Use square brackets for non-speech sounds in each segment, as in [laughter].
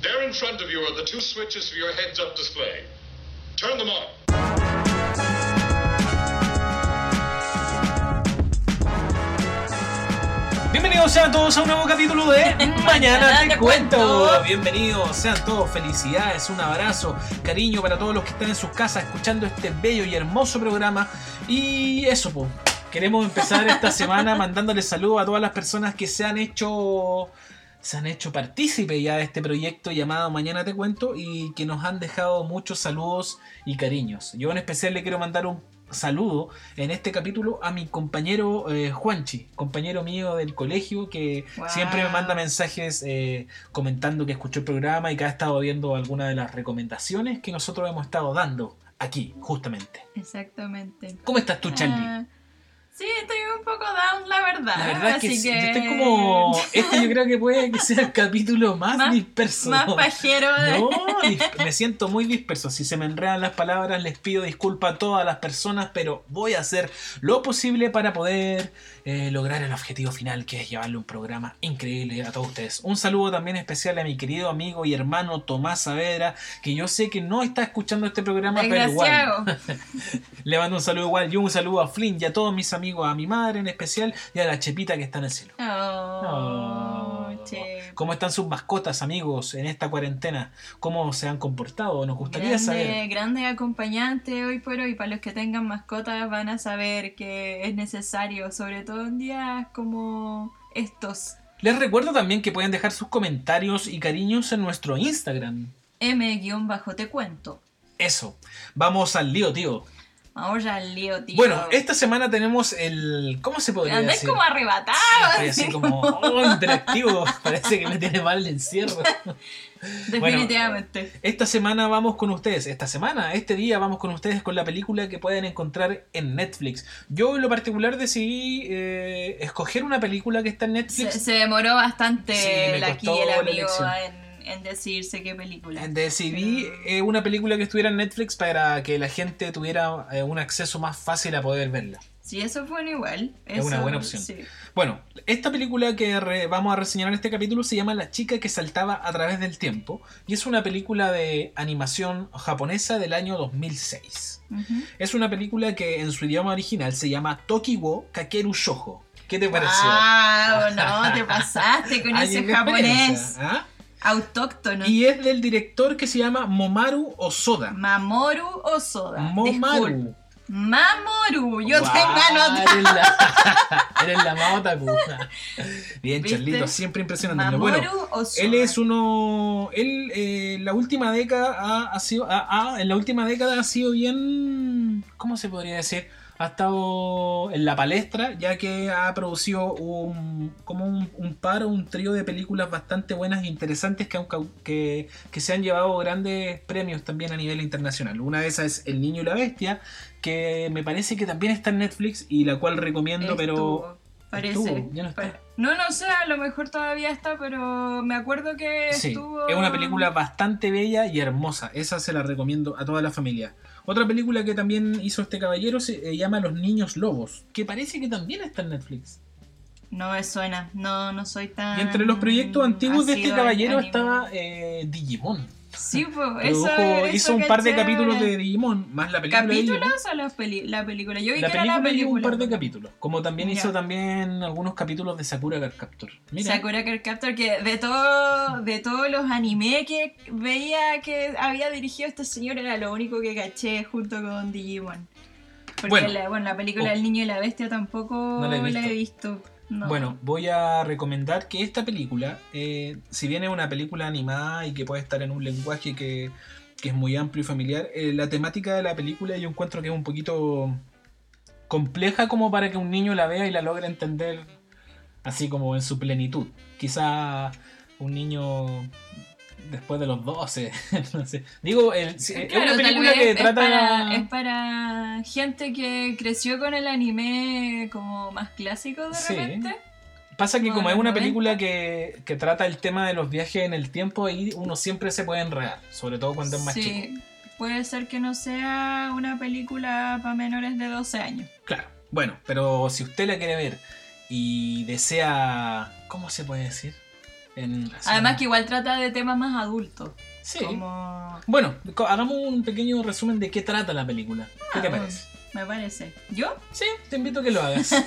There in front of you are the two switches for your heads-up display. Turn them on. Bienvenidos sean todos a un nuevo capítulo de [laughs] Mañana te te cuento. cuento. Bienvenidos, sean todos felicidades, un abrazo, cariño para todos los que están en sus casas escuchando este bello y hermoso programa. Y eso, pues, queremos empezar esta [laughs] semana mandándoles saludos a todas las personas que se han hecho se han hecho partícipe ya de este proyecto llamado Mañana te cuento y que nos han dejado muchos saludos y cariños. Yo en especial le quiero mandar un saludo en este capítulo a mi compañero eh, Juanchi, compañero mío del colegio que Wow. siempre me manda mensajes eh, comentando que escuchó el programa y que ha estado viendo algunas de las recomendaciones que nosotros hemos estado dando aquí, justamente. Exactamente. ¿Cómo estás tú, Charlie? Ah, sí, estoy un poco down, la verdad. La verdad es que, así sí, que... yo estoy como... Este yo creo que puede que sea el capítulo más, Más- disperso. Más pajero de... No, me siento muy disperso. Si se me enredan las palabras, les pido disculpas a todas las personas, pero voy a hacer lo posible para poder eh, lograr el objetivo final, que es llevarle un programa increíble a todos ustedes. Un saludo también especial a mi querido amigo y hermano Tomás Saavedra, que yo sé que no está escuchando este programa, pero igual. [laughs] Le mando un saludo igual. Y un saludo a Flynn y a todos mis amigos, a mi madre en especial y a la Chepita que está en el cielo. Oh, Oh. ¿Cómo están sus mascotas, amigos, en esta cuarentena? ¿Cómo se han comportado? Nos gustaría Grande, saber. grande acompañante hoy por hoy. Para los que tengan mascotas van a saber que es necesario, sobre todo en días como estos. Les recuerdo también que pueden dejar sus comentarios y cariños en nuestro Instagram. M-te cuento. Eso. Vamos al lío, tío. Ahora al lío, tío. Bueno, esta semana tenemos el. ¿Cómo se podría Andás decir? como arrebatado. Estoy así como oh, interactivo. [laughs] Parece que me tiene mal el encierro. [laughs] Definitivamente. Esta semana vamos con ustedes. Esta semana, este día vamos con ustedes con la película que pueden encontrar en Netflix. Yo en lo particular decidí eh, escoger una película que está en Netflix. se demoró bastante Sí, me el aquí el la amigo elección. en, en decirse qué película. Decidí eh, una película que estuviera en Netflix para que la gente tuviera eh, un acceso más fácil a poder verla. Sí, eso fue igual. Es una Eso, buena opción. sí. Bueno, esta película que re- vamos a reseñar en este capítulo se llama La chica que saltaba a través del tiempo y es una película de animación japonesa del año 2006. Ujú. Es una película que en su idioma original se llama Tokiwo Kakeru Shoujo. ¿Qué te pareció? Ah, no, te pasaste con [laughs] ese japonés ¿ah? Autóctono. Y es del director que se llama Momaru Osoda. Mamoru Osoda. Disculpa. Momaru. Mamoru. Yo Guau, tengo anotado. Eres la, [laughs] otaku. [laughs] Bien, ¿Viste? Charlito, siempre impresionante. Mamoru Bueno, Osoda. él es uno. Él, eh, la última década ha, ha sido. ha- ha- en la última década ha sido bien. ¿Cómo se podría decir? Ha estado en la palestra, ya que ha producido un, como un, un par o un trío de películas bastante buenas e interesantes que, que, que se han llevado grandes premios también a nivel internacional. Una de esas es El Niño y la Bestia, que me parece que también está en Netflix y la cual recomiendo, pero Parece. Estuvo, ya no está. No sé, a lo mejor todavía está, pero me acuerdo que Sí, estuvo. es una película bastante bella y hermosa. Esa se la recomiendo a toda la familia. Otra película que también hizo este caballero se eh, llama Los Niños Lobos, que parece que también está en Netflix. No me suena, no, no soy tan. Y entre los proyectos antiguos de este caballero estaba eh, Digimon. Sí, pues, eso, eso hizo un par de capítulos de Digimon, más la película. ¿Capítulos o la, la película? Yo vi La que era la película hizo película. un par de capítulos, como también hizo también algunos capítulos de Sakura Card Captor. Mira, Sakura Card Captor, que de, todo, de todos los anime que veía que había dirigido este señor, era lo único que caché junto con Digimon. Porque Bueno. la, bueno, la película Oh. El Niño y la Bestia tampoco No la he la he visto. Bueno, voy a recomendar que esta película, eh, si bien es una película animada y que puede estar en un lenguaje que, que es muy amplio y familiar, eh, la temática de la película yo encuentro que es un poquito compleja como para que un niño la vea y la logre entender así como en su plenitud. Quizá un niño después de los 12, [laughs] no sé. Digo, el- es una película que es trata... para, es para gente que creció con el anime como más clásico de Sí. repente. Pasa que Como como es una 90. película que, que trata el tema de los viajes en el tiempo, ahí uno siempre se puede enredar, sobre todo cuando es más sí, chico. puede ser que no sea una película para menores de 12 años. Claro, bueno, pero si usted la quiere ver y desea, ¿cómo se puede decir? En, Además que igual trata de temas más adultos. Sí. Como... Bueno, hagamos un pequeño resumen de qué trata la película. ¿Qué te Ah, parece? Me parece. ¿Yo? Sí, te invito a que lo hagas. [laughs]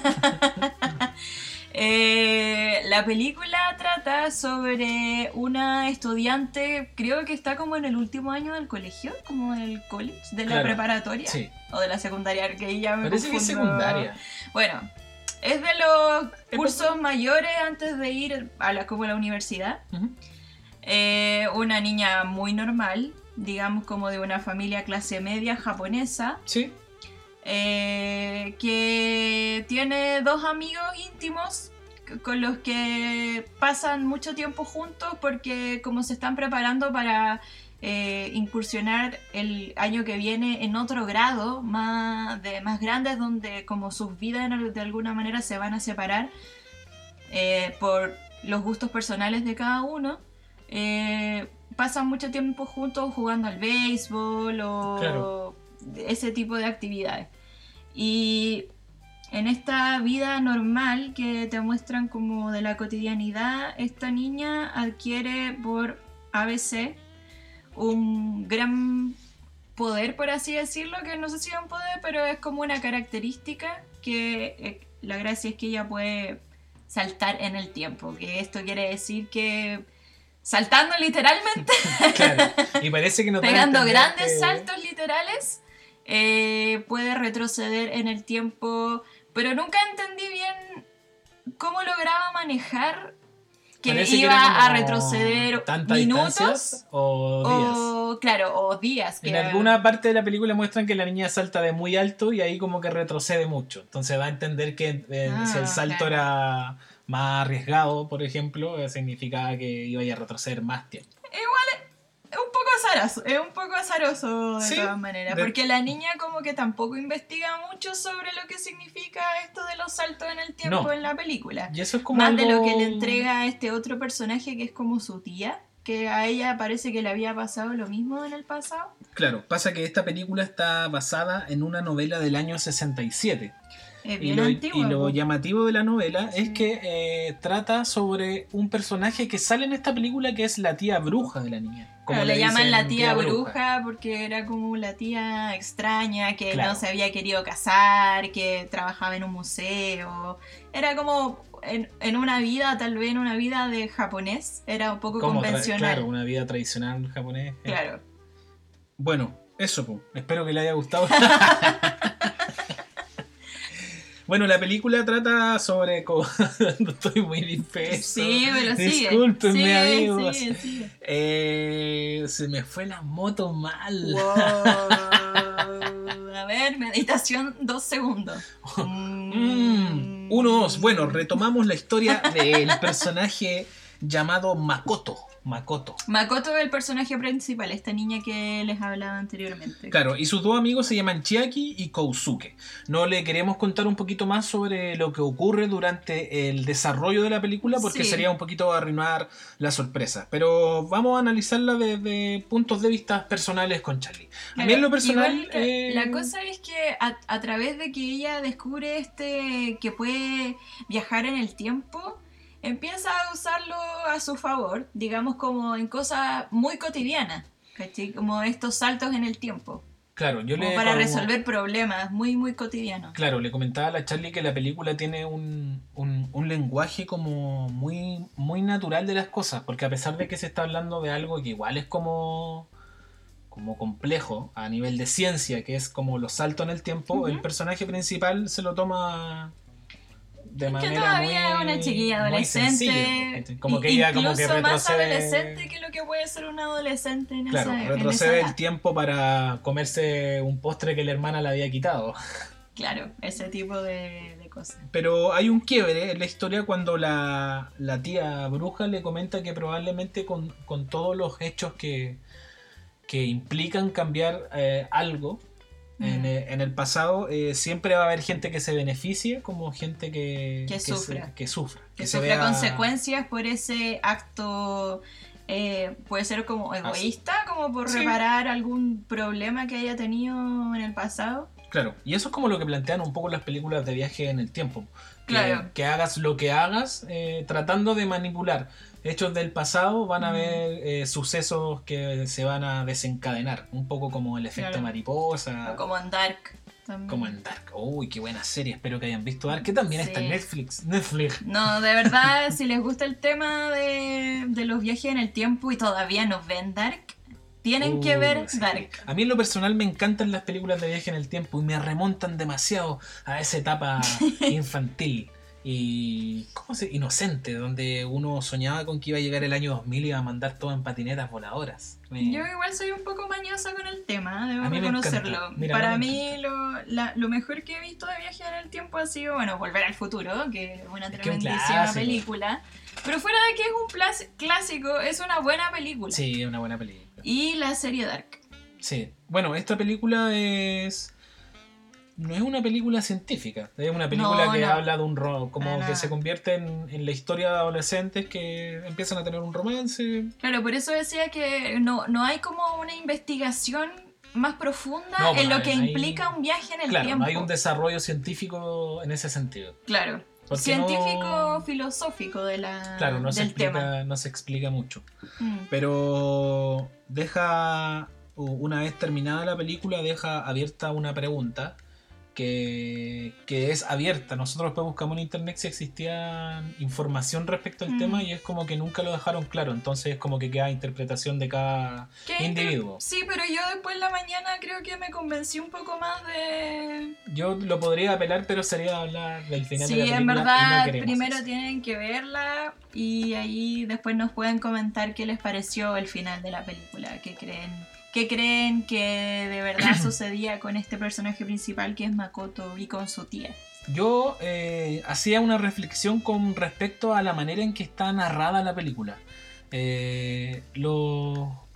Eh, la película trata sobre una estudiante, creo que está como en el último año del colegio, como en el college, de la Claro. preparatoria Sí, o de la secundaria, que ya me parece que es confundo. secundaria. Bueno, es de los cursos mayores antes de ir a la, como a la universidad. Eh, una niña muy normal, digamos como de una familia clase media japonesa, Sí, eh, que tiene dos amigos íntimos con los que pasan mucho tiempo juntos porque como se están preparando para eh, incursionar el año que viene en otro grado más, de, más grande donde como sus vidas de alguna manera se van a separar eh, por los gustos personales de cada uno. eh, pasan mucho tiempo juntos jugando al béisbol o Claro. ese tipo de actividades. Y en esta vida normal que te muestran como de la cotidianidad, esta niña adquiere por ABC un gran poder, por así decirlo, que no sé si es un poder, pero es como una característica que eh, la gracia es que ella puede saltar en el tiempo, que esto quiere decir que saltando literalmente, [laughs] claro. Y parece que no pegando grandes saltos literales, eh, puede retroceder en el tiempo, pero nunca entendí bien cómo lograba manejar que Parece iba a retroceder minutos o días. o claro o días que En alguna parte de la película muestran que la niña salta de muy alto y ahí como que retrocede mucho. Entonces da a entender que eh, Ah, si el salto era más arriesgado, por ejemplo, eh, significaba que iba a retroceder más tiempo. es un poco azaroso, es un poco azaroso de Sí, todas maneras, de- porque la niña como que tampoco investiga mucho sobre lo que significa esto de los saltos en el tiempo No. en la película. Y eso es como Más de lo que le entrega a este otro personaje que es como su tía, que a ella parece que le había pasado lo mismo en el pasado. Claro, pasa que esta película está basada en una novela del año 67. Es Y bien lo, antigua. y lo llamativo de la novela Sí. es que eh, trata sobre un personaje que sale en esta película que es la tía bruja de la niña. como Pero le, llaman la tía, bruja, porque era como la tía extraña que Claro. no se había querido casar, que trabajaba en un museo. Era como en, en una vida, tal vez en una vida de japonés, era un poco Como convencional. claro, una vida tradicional japonés. eh. Claro. Bueno, eso, po. espero que le haya gustado. [laughs] bueno, la película trata sobre. [laughs] Estoy muy disperso. Sí, pero sigue. Discúlpenme, amigos. Eh, se me fue la moto mal. Wow. A ver, meditación, dos segundos. [laughs] Mm, uno, dos. Bueno, retomamos la historia del personaje llamado Makoto. Makoto. Makoto es el personaje principal, esta niña que les hablaba anteriormente. Claro, y sus dos amigos se llaman Chiaki y Kousuke. No le queremos contar un poquito más sobre lo que ocurre durante el desarrollo de la película porque Sí. sería un poquito arruinar la sorpresa. Pero vamos a analizarla desde puntos de vista personales con Charlie. A mí en lo personal... La- eh, La cosa es que a, a través de que ella descubre este que puede viajar en el tiempo, empieza a usarlo a su favor, digamos como en cosas muy cotidianas, ¿cachai? Como estos saltos en el tiempo, Claro, yo como le... para como- resolver problemas muy, muy cotidianos. Claro, le comentaba a la Charlie que la película tiene un, un- un lenguaje como muy, muy natural de las cosas, porque a pesar de que se está hablando de algo que igual es como, como complejo a nivel de ciencia, que es como los saltos en el tiempo, el personaje principal se lo toma de Es que manera todavía muy, es una chiquilla adolescente. sencilla, como que i- ella como que incluso más retrocede adolescente que lo que puede ser un adolescente en Claro, esa, en retrocede esa el tiempo para comerse un postre que la hermana le había quitado. Claro, ese tipo de, de cosas. Pero hay un quiebre en la historia cuando la, la tía bruja le comenta que probablemente con, con todos los hechos que, que implican cambiar eh, algo en, Mm. eh, en el pasado, eh, siempre va a haber gente que se beneficie como gente que, sufra. que sufra. que se sufra vea- consecuencias por ese acto, eh, puede ser como egoísta, como por Sí. reparar algún problema que haya tenido en el pasado. Claro, y eso es como lo que plantean un poco las películas de viaje en el tiempo. Que, Claro. que hagas lo que hagas eh, tratando de manipular hechos del pasado van a Mm. haber eh, sucesos que se van a desencadenar. Un poco como el efecto Claro. mariposa. O como en Dark. También. Como en Dark. Uy, qué buena serie. Espero que hayan visto Dark. Que también está en. Netflix. Netflix. No, de verdad, [laughs] si les gusta el tema de, de los viajes en el tiempo y todavía no ven Dark, tienen que ver sí. Dark. A mí en lo personal me encantan las películas de viaje en el tiempo y me remontan demasiado a esa etapa [laughs] infantil y ¿cómo se? inocente, donde uno soñaba con que iba a llegar el año 2000 y iba a mandar todo en patinetas voladoras. Me- Yo igual soy un poco mañosa con el tema, debo reconocerlo. Mira, Para mí lo, la- lo mejor que he visto de viaje en el tiempo ha sido, bueno, Volver al Futuro, que es una un tremendísima clásico. película. Pero fuera de que es un plas- clásico, es una buena película. Sí, es una buena película. Y la serie Dark. Sí. Bueno, esta película es. No es una película científica, es una película No, que no. habla de un ro como que se convierte en, en la historia de adolescentes que empiezan a tener un romance. Claro, por eso decía que no, no hay como una investigación más profunda No, en pues, lo que hay- implica un viaje en el Claro, tiempo. no hay un desarrollo científico en ese sentido. Claro. Porque Científico, no- filosófico de la, Claro, no se, tema. explica, no se explica mucho. Mm. Pero deja, una vez terminada la película, deja abierta una pregunta que, que es abierta. Nosotros después buscamos en internet si existía información respecto al Mm. tema y es como que nunca lo dejaron claro. Entonces es como que queda interpretación de cada ¿Qué individuo. Sí, pero yo después en la mañana creo que me convencí un poco más de... Yo lo podría apelar, pero sería hablar del final Sí, de la película. en y no verdad, primero eso. tienen que verla y ahí después nos pueden comentar qué les pareció el final de la película, qué creen, qué creen que de verdad [clears throat] sucedía con este personaje principal que es Makoto y con su tía. Yo eh, hacía una reflexión con respecto a la manera en que está narrada la película. Eh, lo...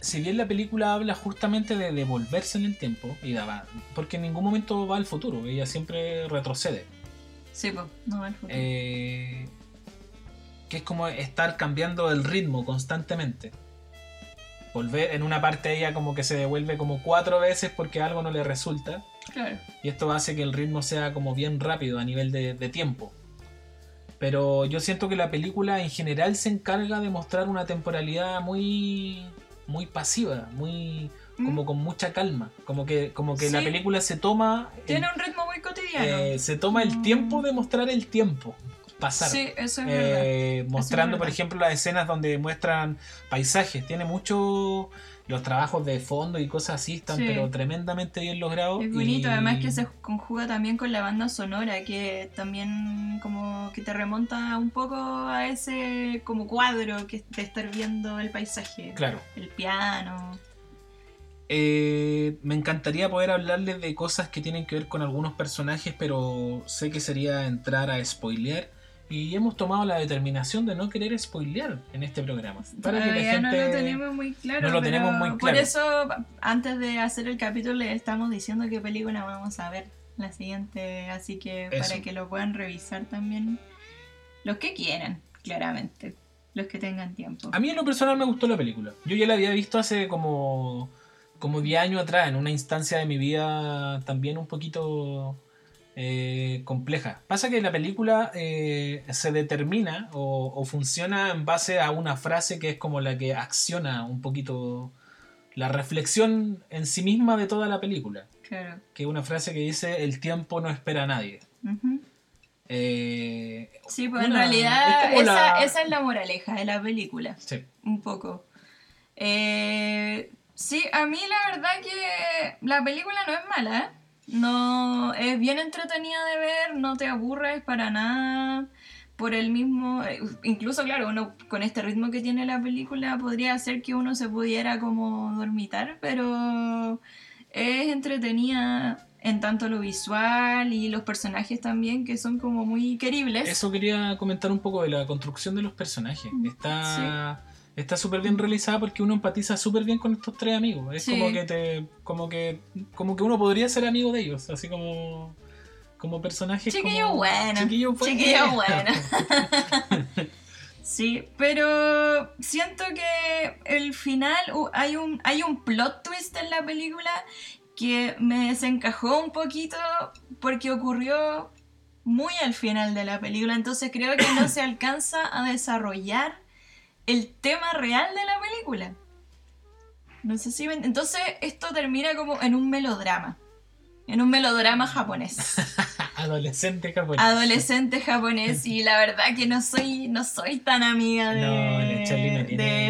Si bien la película habla justamente de devolverse en el tiempo, y daba, porque en ningún momento va al futuro, ella siempre retrocede. Sí, pues, no al futuro. Eh, que es como estar cambiando el ritmo constantemente. Volver, en una parte ella como que se devuelve como cuatro veces porque algo no le resulta. Claro. Y esto hace que el ritmo sea como bien rápido a nivel de, de tiempo. Pero yo siento que la película en general se encarga de mostrar una temporalidad muy, muy pasiva, muy como Mm. con mucha calma. Como que, como que la película se toma, el, Tiene un ritmo muy cotidiano. eh, se toma el Mm. tiempo de mostrar el tiempo pasar. sí, eso es Eh, verdad. mostrando, por verdad. ejemplo, las escenas donde muestran paisajes. Tiene mucho. Los trabajos de fondo y cosas así están, Sí. pero tremendamente bien logrados. Es bonito, y- además que se conjuga también con la banda sonora, que también como que te remonta un poco a ese como cuadro que de estar viendo el paisaje, Claro. el piano. Eh, me encantaría poder hablarles de cosas que tienen que ver con algunos personajes, pero sé que sería entrar a spoilear. Y hemos tomado la determinación de no querer spoilear en este programa. Para que la gente... no lo tenemos muy claro. no lo tenemos muy Por claro. eso, antes de hacer el capítulo, le estamos diciendo qué película vamos a ver la siguiente, así que Eso. para que lo puedan revisar también los que quieran, claramente, los que tengan tiempo. A mí en lo personal me gustó la película. Yo ya la había visto hace como, como 10 años atrás, en una instancia de mi vida también un poquito eh, compleja. Pasa que la película eh, se determina o, o funciona en base a una frase que es como la que acciona un poquito la reflexión en sí misma de toda la película. Claro. Que es una frase que dice, el tiempo no espera a nadie. Eh, Sí, pues en realidad es esa, la- esa es la moraleja de la película, sí. un poco. Eh, sí, a mí la verdad que la película no es mala, ¿eh? No, es bien entretenida de ver, no te aburres para nada. Por el mismo, eh, incluso claro, uno con este ritmo que tiene la película podría hacer que uno se pudiera como dormitar, pero es entretenida en tanto lo visual y los personajes también que son como muy queribles. Eso quería comentar un poco de la construcción de los personajes. Está está súper bien realizada porque uno empatiza súper bien con estos tres amigos. Es Sí. como que te como que como que uno podría ser amigo de ellos, así como como personajes Chiquillo como bueno. Chiquillo bueno. Chiquillo [laughs] bueno. Sí, pero siento que el final uh, hay un hay un plot twist en la película que me desencajó un poquito porque ocurrió muy al final de la película, entonces creo que no se [coughs] alcanza a desarrollar el tema real de la película. No sé si... Entonces esto termina como en un melodrama. En un melodrama japonés. [laughs] Adolescente japonés. Adolescente japonés y la verdad que no soy no soy tan amiga de, No, tiene- de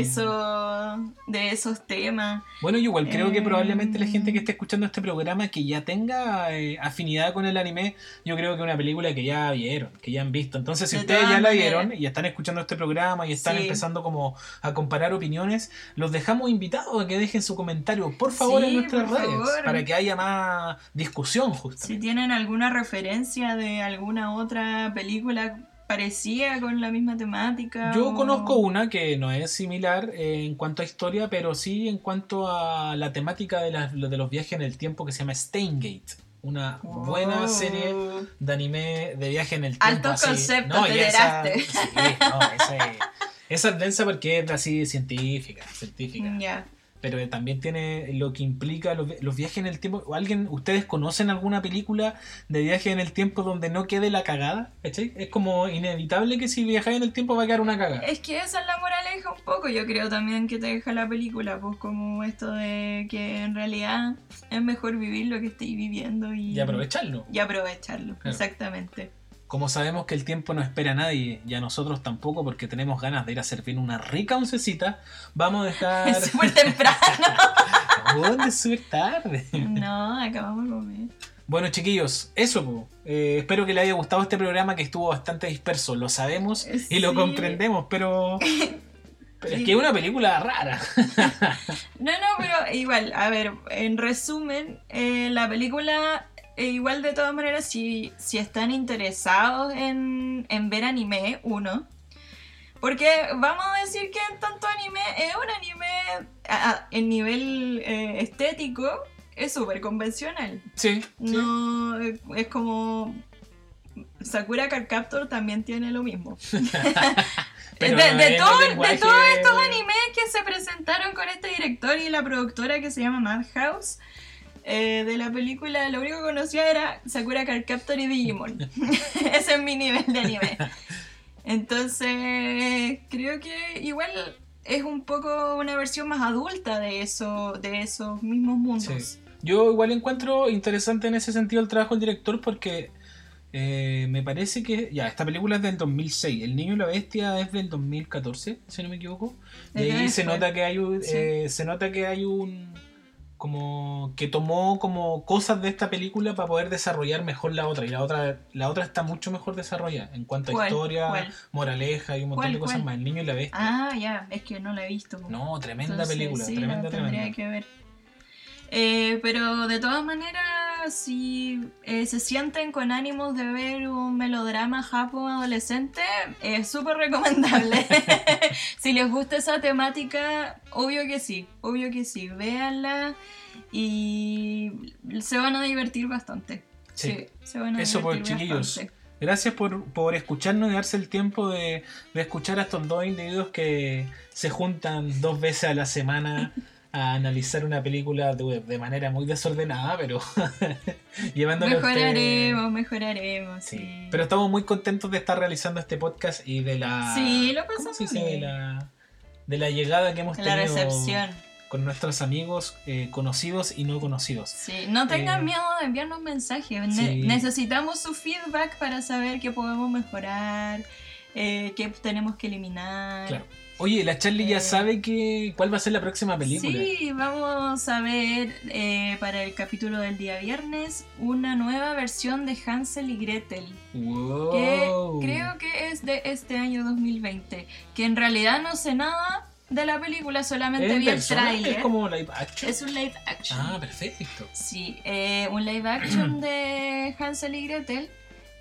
de esos temas. Bueno, yo igual creo que Eh, probablemente la gente que esté escuchando este programa que ya tenga eh, afinidad con el anime, yo creo que es una película que ya vieron, que ya han visto. Entonces, si De ustedes ya la vieron y están escuchando este programa y están Sí. empezando como a comparar opiniones, los dejamos invitados a que dejen su comentario, por favor, Sí, en nuestras redes, favor. para que haya más discusión, Si justamente. tienen alguna referencia de alguna otra película parecida con la misma temática. Yo o- conozco una que no es similar eh, en cuanto a historia, pero sí en cuanto a la temática de, las- de los viajes en el tiempo que se llama Steingate. Una buena Oh. serie de anime de viaje en el tiempo. Altos así. conceptos, te y esa, sí, no, esa, es, esa es densa porque es así científica, científica. Ya. Pero también tiene lo que implica los, vi- los viajes en el tiempo. ¿O ¿Alguien, ustedes conocen alguna película de viaje en el tiempo donde no quede la cagada? ¿Cachai? Es como inevitable que si viajáis en el tiempo va a quedar una cagada. Es que esa es la moraleja un poco, yo creo también que te deja la película, pues como esto de que en realidad es mejor vivir lo que estéis viviendo y, Y aprovecharlo. y aprovecharlo, Claro. exactamente. Como sabemos que el tiempo no espera a nadie y a nosotros tampoco porque tenemos ganas de ir a servir una rica oncecita, vamos a [laughs] dejar... Es súper temprano. ¿Dónde es súper tarde? no, acabamos de comer. Bueno, chiquillos, eso. Eh, espero que les haya gustado este programa que estuvo bastante disperso. Lo sabemos y lo comprendemos, pero. Pero es que es una película rara. [laughs] No, no, pero igual, a ver, en resumen, eh, la película, eh, igual de todas maneras, si, si están interesados en, en ver anime, uno, porque vamos a decir que tanto anime es un anime, a- el nivel eh, estético es súper convencional. Sí. No, eh, es como... Sakura Card Captor también tiene lo mismo. [laughs] [laughs] De, de en de todos estos animes que se presentaron con este director y la productora que se llama Madhouse, eh, de la película, lo único que conocía era Sakura Card Captor y Digimon. [laughs] [laughs] Ese es mi nivel de anime. Entonces, creo que igual es un poco una versión más adulta de eso, de esos mismos mundos. Sí. Yo igual encuentro interesante en ese sentido el trabajo del director porque eh, me parece que. Ya, esta película es del 2006. El niño y la bestia es del 2014, si no me equivoco. Y ahí se nota que hay un. Sí. eh, se nota que hay un. Como que tomó como cosas de esta película para poder desarrollar mejor la otra. Y la otra, la otra está mucho mejor desarrollada en cuanto a historia, ¿Cuál? moraleja y un montón de cosas ¿Cuál? más. El niño y la bestia. Ah, ya, es que no la he visto. No, tremenda Entonces, película, sí, tremenda, tremenda. que ver. Eh, pero de todas maneras, si eh, se sienten con ánimos de ver un melodrama japo adolescente, es súper recomendable. [laughs] si les gusta esa temática, obvio que sí, obvio que sí. Véanla y se van a divertir bastante. Sí. se van a Eso, divertir chiquillos. bastante. Gracias por, por escucharnos y darse el tiempo de, de escuchar a estos dos individuos que se juntan dos veces a la semana [laughs] a analizar una película de, de manera muy desordenada, pero [laughs] ustedes- Mejoraremos, mejoraremos. Sí. sí. Pero estamos muy contentos de estar realizando este podcast y de la. Sí, lo ¿cómo pasamos se dice? De la, de la llegada que hemos la tenido recepción. con nuestros amigos eh, conocidos y no conocidos. Sí, no tengan Eh, miedo de enviarnos mensajes. Ne- sí. necesitamos su feedback para saber qué podemos mejorar, eh, qué tenemos que eliminar. Claro. Oye, la Charlie ya Eh, sabe que cuál va a ser la próxima película. Sí, vamos a ver eh, para el capítulo del día viernes una nueva versión de Hansel y Gretel. Wow. que creo que es de este año 2020. Que en realidad no sé nada de la película, solamente ¿Es vi el tráiler. ¿Es como live action? Es un live action. Ah, perfecto. Sí, eh, un live action [clears throat] de Hansel y Gretel,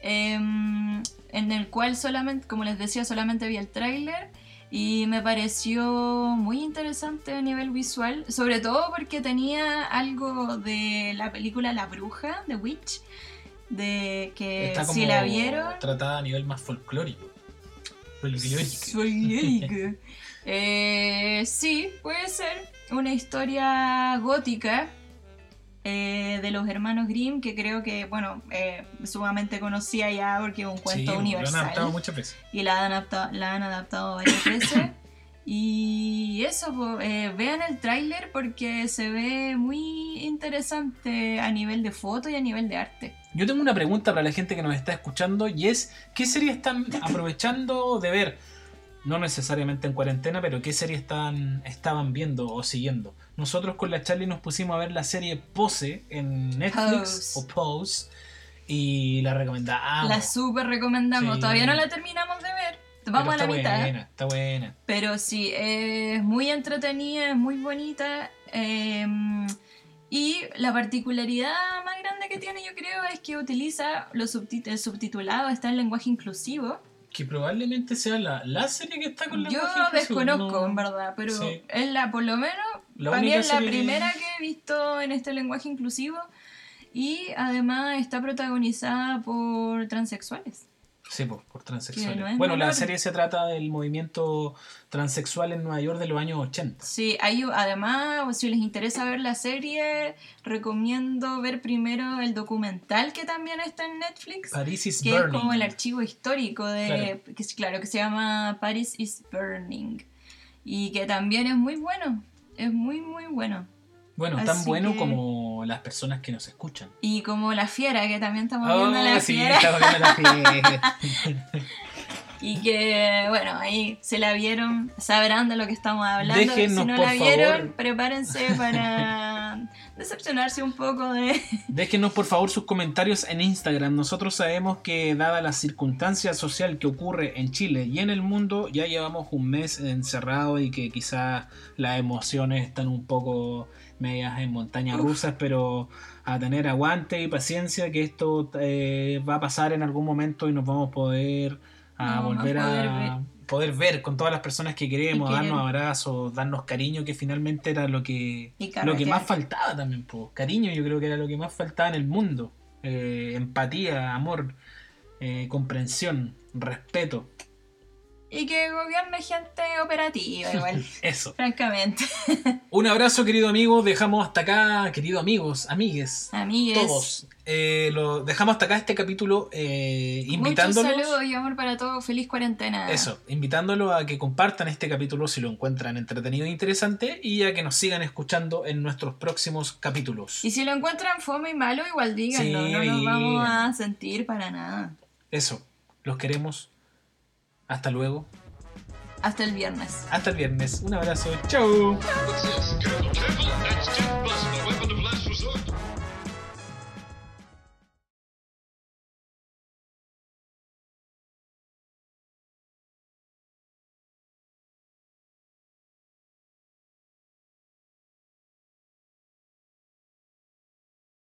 em, en el cual solamente, como les decía, solamente vi el tráiler y me pareció muy interesante a nivel visual, sobre todo porque tenía algo de la película La Bruja, de Witch, de que Está como si la vieron... tratada a nivel más folclórico. Folclórico. Folclórico. [laughs] Eh, sí, puede ser una historia gótica eh, de los hermanos Grimm, que creo que, bueno, eh, sumamente conocía ya porque es un cuento Sí, Lo han universal. adaptado muchas veces. y la han adaptado, la han adaptado varias [coughs] veces. Y eso, eh, vean el tráiler porque se ve muy interesante a nivel de foto y a nivel de arte. Yo tengo una pregunta para la gente que nos está escuchando y es, ¿qué serie están aprovechando de ver? No necesariamente en cuarentena, pero ¿qué serie están, estaban viendo o siguiendo? Nosotros con la Charlie nos pusimos a ver la serie Pose en Netflix Pose. o Pose y la recomendamos. La super recomendamos. Sí. Todavía no la terminamos de ver. Pero Vamos a la está mitad. buena, está buena. Pero sí, es muy entretenida, es muy bonita. eh, y la particularidad más grande que tiene, yo creo, es que utiliza los subtit- el subtitulado, está en lenguaje inclusivo. Que probablemente sea la, la serie que está con la Yo desconozco, en verdad, pero Sí. es la, por lo menos, La para mí única es la que- primera que he visto en este lenguaje inclusivo. Y además está protagonizada por transexuales. Sí, por, por transexuales. No bueno, la serie se trata del movimiento transexual en Nueva York de los años 80. Sí, hay, además, si les interesa ver la serie, recomiendo ver primero el documental que también está en Netflix, Paris is que Burning. es como el archivo histórico de, Claro. que claro, que se llama Paris is Burning y que también es muy bueno, es muy muy bueno. Bueno, tan bueno que- como las personas que nos escuchan. Y como La Fiera, que también estamos Oh, viendo La sí, Fiera, estamos viendo la fiera. [laughs] y que, bueno, ahí se la vieron, sabrán de lo que estamos hablando. Si no por la vieron, favor. prepárense para [laughs] decepcionarse un poco de... Déjenos por favor sus comentarios en Instagram. Nosotros sabemos que dada la circunstancia social que ocurre en Chile y en el mundo, ya llevamos un mes encerrado y que quizás las emociones están un poco medias en montañas Uf. rusas, pero a tener aguante y paciencia que esto eh, va a pasar en algún momento y nos vamos a poder a a volver a poder ver. poder ver con todas las personas que queremos, darnos abrazos, darnos cariño, que finalmente era lo que lo que más faltaba también, po. cariño, yo creo que era lo que más faltaba en el mundo. Eh, empatía, amor, eh, comprensión, respeto. Y que gobierne gente operativa, igual, [laughs] Eso. francamente. [laughs] Un abrazo, querido amigo. Dejamos hasta acá, queridos amigos, amigues, Amigues. todos. Eh, lo dejamos hasta acá este capítulo eh, Muchos invitándolos. saludos y amor para todos. Feliz cuarentena. Eso, invitándolos a que compartan este capítulo si lo encuentran entretenido e interesante y a que nos sigan escuchando en nuestros próximos capítulos. Y si lo encuentran fome y malo, igual díganlo. Sí, no nos vamos a sentir para nada. Eso, los queremos. Hasta luego. Hasta el viernes. Hasta el viernes. Un abrazo. Chau.